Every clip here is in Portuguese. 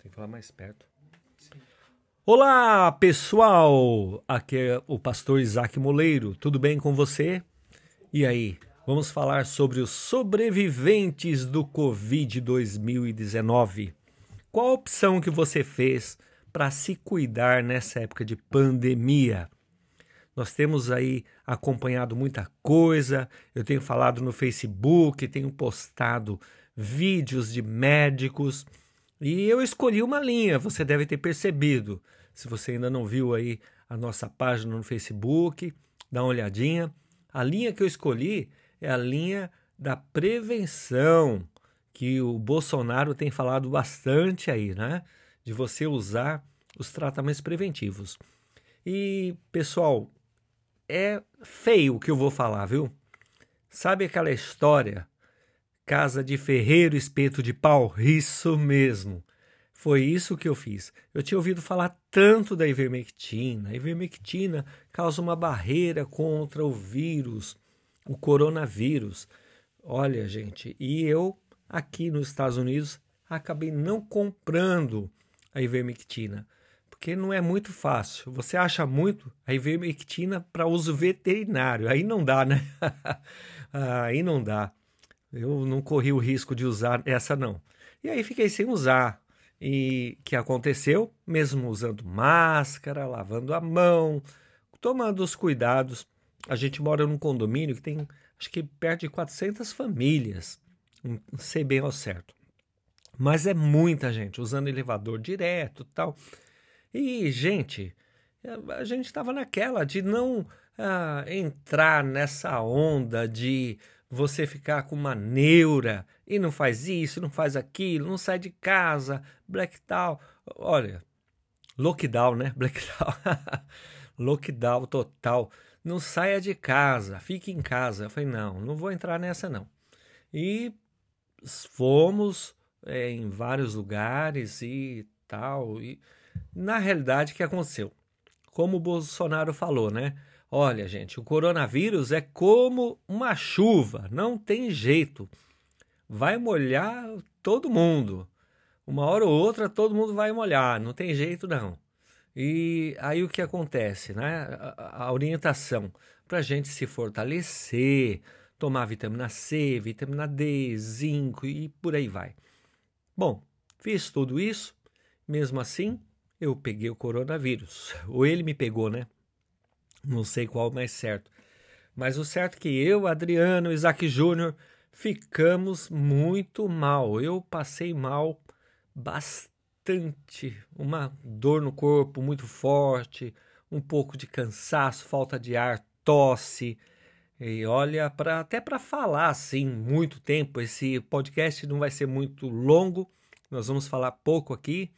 tem que falar mais perto. Olá, pessoal! Aqui é o pastor Isaac Moleiro. Tudo bem com você? E aí, vamos falar sobre os sobreviventes do Covid 2019. Qual a opção que você fez para se cuidar nessa época de pandemia? Nós temos aí acompanhado muita coisa. Eu tenho falado no Facebook, tenho postado vídeos de médicos e eu escolhi uma linha, você deve ter percebido. Se você ainda não viu aí a nossa página no Facebook, dá uma olhadinha. A linha que eu escolhi é a linha da prevenção, que o Bolsonaro tem falado bastante aí, né? De você usar os tratamentos preventivos. E, pessoal, é feio o que eu vou falar, viu? Sabe aquela história Casa de ferreiro, espeto de pau? Isso mesmo. Foi isso que eu fiz. Eu tinha ouvido falar tanto da ivermectina. A ivermectina causa uma barreira contra o vírus, o coronavírus. Olha, gente, e eu aqui nos Estados Unidos acabei não comprando a ivermectina, porque não é muito fácil. Você acha muito a ivermectina para uso veterinário. Aí não dá, né? aí não dá. Eu não corri o risco de usar essa não. E aí fiquei sem usar. E que aconteceu? Mesmo usando máscara, lavando a mão, tomando os cuidados. A gente mora num condomínio que tem, acho que perto de 400 famílias. Não sei bem ao certo. Mas é muita gente usando elevador direto tal. E, gente, a gente estava naquela de não ah, entrar nessa onda de você ficar com uma neura e não faz isso, não faz aquilo, não sai de casa, black tal. Olha, lockdown, né? Blackdown. lockdown total. Não saia de casa, fique em casa. Eu falei, não, não vou entrar nessa não. E fomos é, em vários lugares e tal. E na realidade, o que aconteceu? Como o Bolsonaro falou, né? Olha, gente, o coronavírus é como uma chuva, não tem jeito. Vai molhar todo mundo. Uma hora ou outra todo mundo vai molhar, não tem jeito não. E aí o que acontece, né? A, orientação para a gente se fortalecer, tomar vitamina C, vitamina D, zinco e por aí vai. Bom, fiz tudo isso, mesmo assim eu peguei o coronavírus. Ou ele me pegou, né? Não sei qual mais certo. Mas o certo é que eu, Adriano, Isaac Júnior, ficamos muito mal. Eu passei mal bastante. Uma dor no corpo muito forte, um pouco de cansaço, falta de ar, tosse. E olha, pra, até para falar assim muito tempo, esse podcast não vai ser muito longo, nós vamos falar pouco aqui,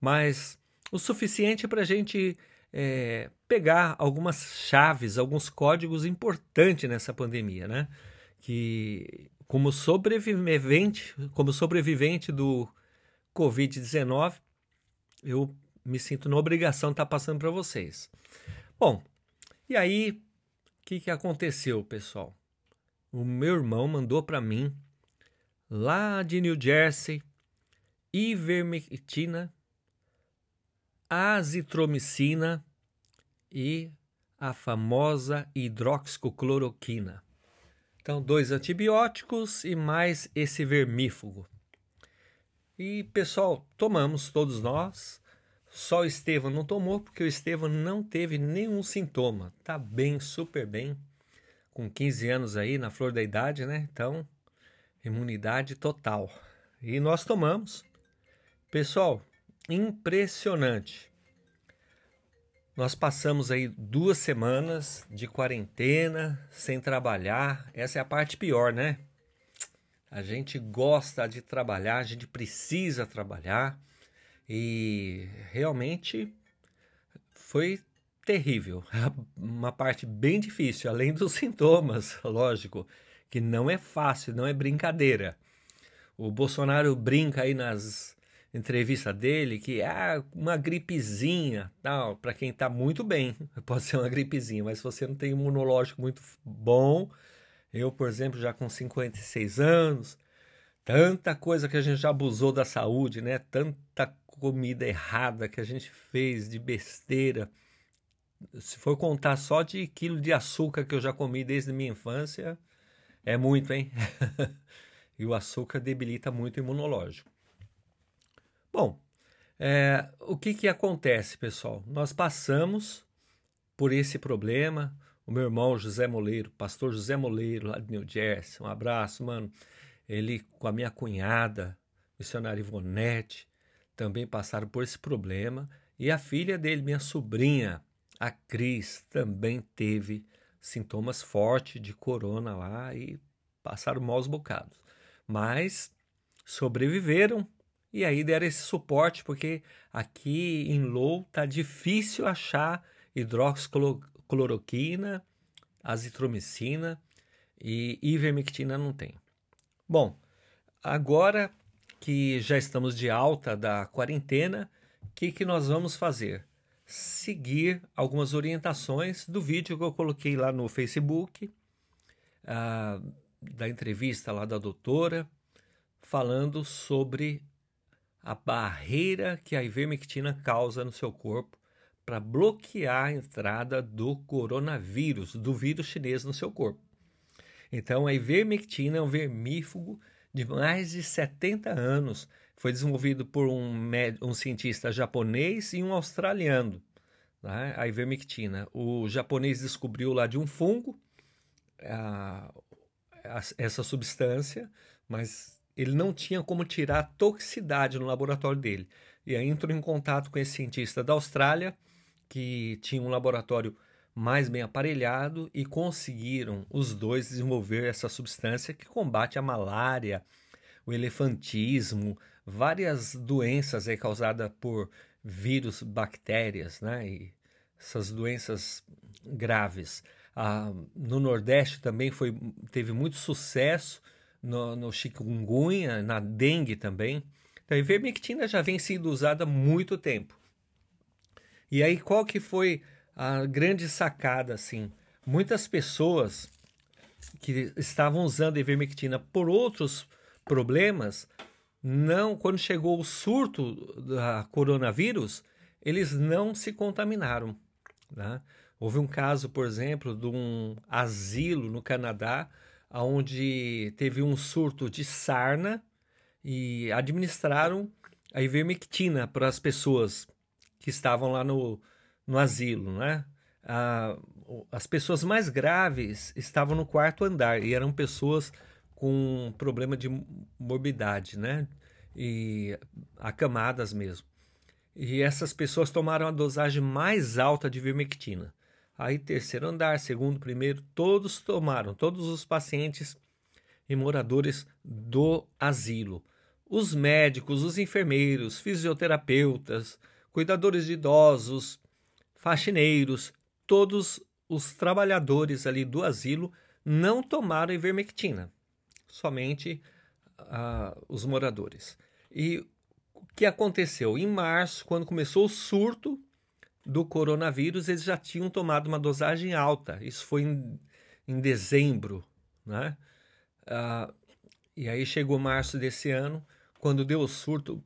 mas o suficiente para a gente é, pegar algumas chaves, alguns códigos importantes nessa pandemia, né? Que como sobrevivente, como sobrevivente do Covid-19, eu me sinto na obrigação de estar passando para vocês. Bom, e aí, o que, que aconteceu, pessoal? O meu irmão mandou para mim, lá de New Jersey, ivermectina azitromicina e a famosa hidroxicloroquina. Então, dois antibióticos e mais esse vermífugo. E, pessoal, tomamos todos nós. Só o Estevam não tomou, porque o Estevam não teve nenhum sintoma. Tá bem, super bem. Com 15 anos aí, na flor da idade, né? Então, imunidade total. E nós tomamos. Pessoal, impressionante. Nós passamos aí duas semanas de quarentena, sem trabalhar. Essa é a parte pior, né? A gente gosta de trabalhar, a gente precisa trabalhar e realmente foi terrível. Uma parte bem difícil, além dos sintomas, lógico, que não é fácil, não é brincadeira. O Bolsonaro brinca aí nas entrevista dele que ah, uma gripezinha, tal, para quem está muito bem, pode ser uma gripezinha, mas se você não tem imunológico muito bom, eu, por exemplo, já com 56 anos, tanta coisa que a gente já abusou da saúde, né? Tanta comida errada que a gente fez de besteira. Se for contar só de quilo de açúcar que eu já comi desde minha infância, é muito, hein? e o açúcar debilita muito o imunológico. É, o que, que acontece, pessoal? Nós passamos por esse problema. O meu irmão José Moleiro, pastor José Moleiro, lá de New Jersey, um abraço, mano. Ele com a minha cunhada, missionária Ivonete, também passaram por esse problema. E a filha dele, minha sobrinha, a Cris, também teve sintomas fortes de corona lá e passaram maus bocados. Mas sobreviveram e aí deram esse suporte, porque aqui em Low tá difícil achar hidroxicloroquina, azitromicina e ivermectina não tem. Bom, agora que já estamos de alta da quarentena, o que, que nós vamos fazer? Seguir algumas orientações do vídeo que eu coloquei lá no Facebook, uh, da entrevista lá da doutora, falando sobre a barreira que a ivermectina causa no seu corpo para bloquear a entrada do coronavírus, do vírus chinês no seu corpo. Então, a ivermectina é um vermífugo de mais de 70 anos. Foi desenvolvido por um, um cientista japonês e um australiano, né? a ivermectina. O japonês descobriu lá de um fungo a, a, essa substância, mas ele não tinha como tirar toxicidade no laboratório dele. E aí entrou em contato com esse cientista da Austrália, que tinha um laboratório mais bem aparelhado e conseguiram os dois desenvolver essa substância que combate a malária, o elefantismo, várias doenças aí causadas por vírus, bactérias, né? E essas doenças graves. Ah, no Nordeste também foi, teve muito sucesso no, no chikungunya, na dengue também. Então, a ivermectina já vem sendo usada há muito tempo. E aí, qual que foi a grande sacada, assim. Muitas pessoas que estavam usando ivermectina por outros problemas, não, quando chegou o surto da coronavírus, eles não se contaminaram. Né? Houve um caso, por exemplo, de um asilo no Canadá, onde teve um surto de sarna e administraram a ivermectina para as pessoas que estavam lá no, no asilo, né? As pessoas mais graves estavam no quarto andar e eram pessoas com problema de morbidade, né? E acamadas mesmo. E essas pessoas tomaram a dosagem mais alta de vermectina. Aí, terceiro andar, segundo, primeiro, todos tomaram, todos os pacientes e moradores do asilo. Os médicos, os enfermeiros, fisioterapeutas, cuidadores de idosos, faxineiros, todos os trabalhadores ali do asilo não tomaram ivermectina, somente uh, os moradores. E o que aconteceu? Em março, quando começou o surto do coronavírus, eles já tinham tomado uma dosagem alta. Isso foi em, em dezembro, né? Uh, e aí chegou março desse ano, quando deu o surto,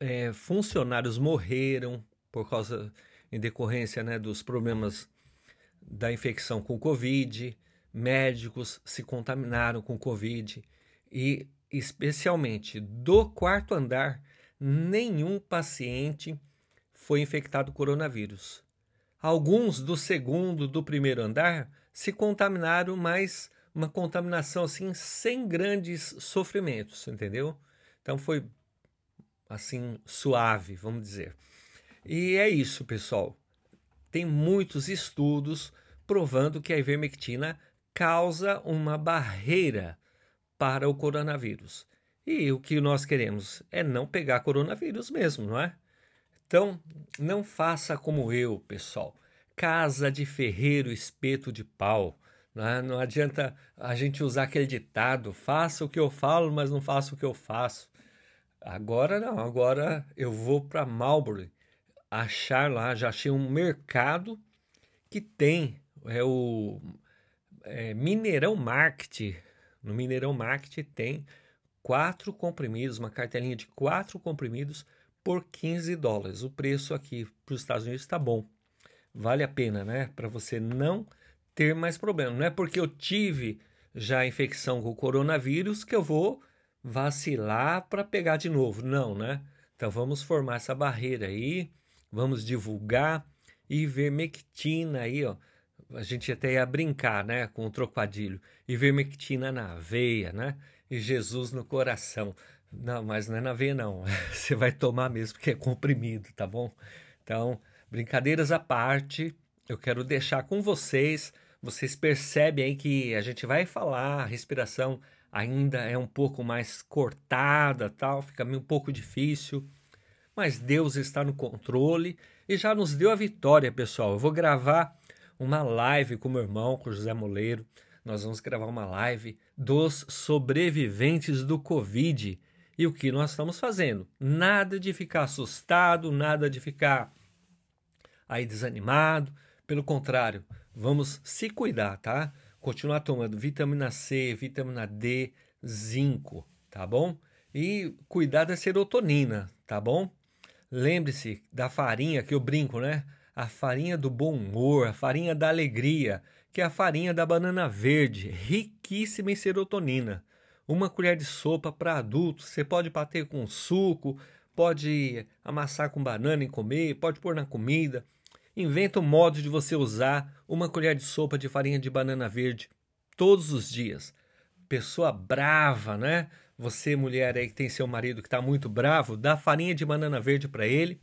é, funcionários morreram por causa em decorrência né, dos problemas da infecção com Covid, médicos se contaminaram com Covid e, especialmente do quarto andar, nenhum paciente foi infectado com coronavírus. Alguns do segundo, do primeiro andar se contaminaram, mas uma contaminação assim sem grandes sofrimentos, entendeu? Então foi assim suave, vamos dizer. E é isso, pessoal. Tem muitos estudos provando que a ivermectina causa uma barreira para o coronavírus. E o que nós queremos é não pegar coronavírus mesmo, não é? Então, não faça como eu, pessoal. Casa de ferreiro, espeto de pau. Não, é? não adianta a gente usar aquele ditado: faça o que eu falo, mas não faça o que eu faço. Agora não, agora eu vou para Marlborough achar lá, já achei um mercado que tem é o é, Mineirão Market. No Mineirão Market tem quatro comprimidos, uma cartelinha de quatro comprimidos por 15 dólares. O preço aqui para os Estados Unidos está bom. Vale a pena, né? Para você não ter mais problema. Não é porque eu tive já a infecção com o coronavírus que eu vou vacilar para pegar de novo. Não, né? Então vamos formar essa barreira aí, vamos divulgar ivermectina aí, ó. A gente até ia brincar, né, com o trocadilho. Ivermectina na veia, né? E Jesus no coração. Não, mas não é na veia não. Você vai tomar mesmo porque é comprimido, tá bom? Então, brincadeiras à parte, eu quero deixar com vocês. Vocês percebem aí que a gente vai falar, a respiração ainda é um pouco mais cortada, tal, fica meio um pouco difícil, mas Deus está no controle e já nos deu a vitória, pessoal. Eu vou gravar uma live com meu irmão, com o José Moleiro. Nós vamos gravar uma live dos sobreviventes do Covid. E o que nós estamos fazendo? Nada de ficar assustado, nada de ficar aí desanimado. Pelo contrário, vamos se cuidar, tá? continuar tomando vitamina C, vitamina D, zinco, tá bom? E cuidar da serotonina, tá bom? Lembre-se da farinha que eu brinco, né? A farinha do bom humor, a farinha da alegria, que é a farinha da banana verde, riquíssima em serotonina. Uma colher de sopa para adultos, você pode bater com suco, pode amassar com banana e comer, pode pôr na comida. Inventa um modo de você usar uma colher de sopa de farinha de banana verde todos os dias. Pessoa brava, né? Você, mulher aí que tem seu marido que está muito bravo, dá farinha de banana verde para ele,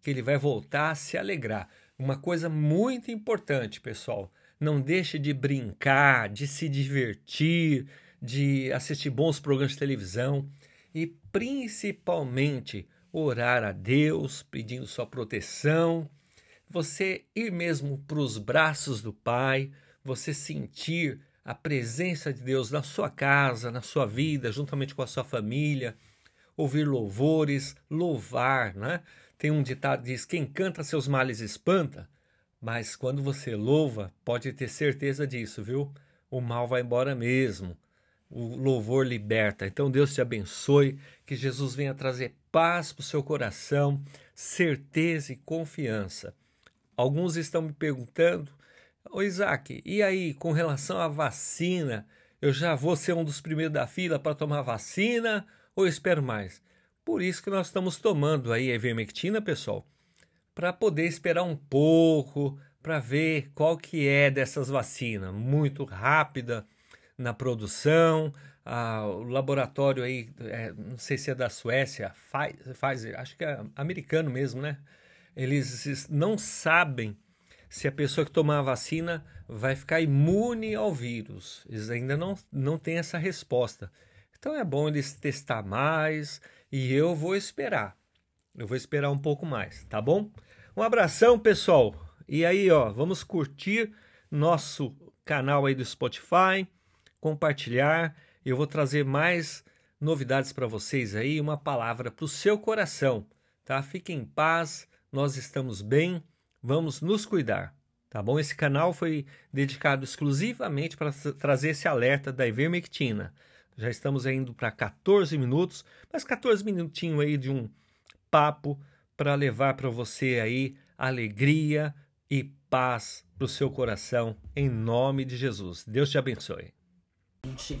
que ele vai voltar a se alegrar. Uma coisa muito importante, pessoal. Não deixe de brincar, de se divertir, de assistir bons programas de televisão e principalmente orar a Deus, pedindo sua proteção você ir mesmo para os braços do Pai, você sentir a presença de Deus na sua casa, na sua vida, juntamente com a sua família, ouvir louvores, louvar, né? Tem um ditado que diz: quem canta seus males espanta, mas quando você louva, pode ter certeza disso, viu? O mal vai embora mesmo. O louvor liberta. Então Deus te abençoe, que Jesus venha trazer paz para o seu coração, certeza e confiança. Alguns estão me perguntando, ô Isaac, e aí com relação à vacina, eu já vou ser um dos primeiros da fila para tomar vacina ou espero mais? Por isso que nós estamos tomando aí a ivermectina, pessoal, para poder esperar um pouco, para ver qual que é dessas vacinas, muito rápida na produção, ah, o laboratório aí, é, não sei se é da Suécia, Pfizer, acho que é americano mesmo, né? eles não sabem se a pessoa que tomar a vacina vai ficar imune ao vírus. Eles ainda não, não têm essa resposta. Então é bom eles testar mais e eu vou esperar. Eu vou esperar um pouco mais, tá bom? Um abração, pessoal. E aí, ó, vamos curtir nosso canal aí do Spotify, compartilhar. Eu vou trazer mais novidades para vocês aí, uma palavra para o seu coração, tá? Fiquem em paz nós estamos bem, vamos nos cuidar. Tá bom? Esse canal foi dedicado exclusivamente para trazer esse alerta da ivermectina. Já estamos indo para 14 minutos, mas 14 minutinhos aí de um papo para levar para você aí alegria e paz para o seu coração, em nome de Jesus. Deus te abençoe. she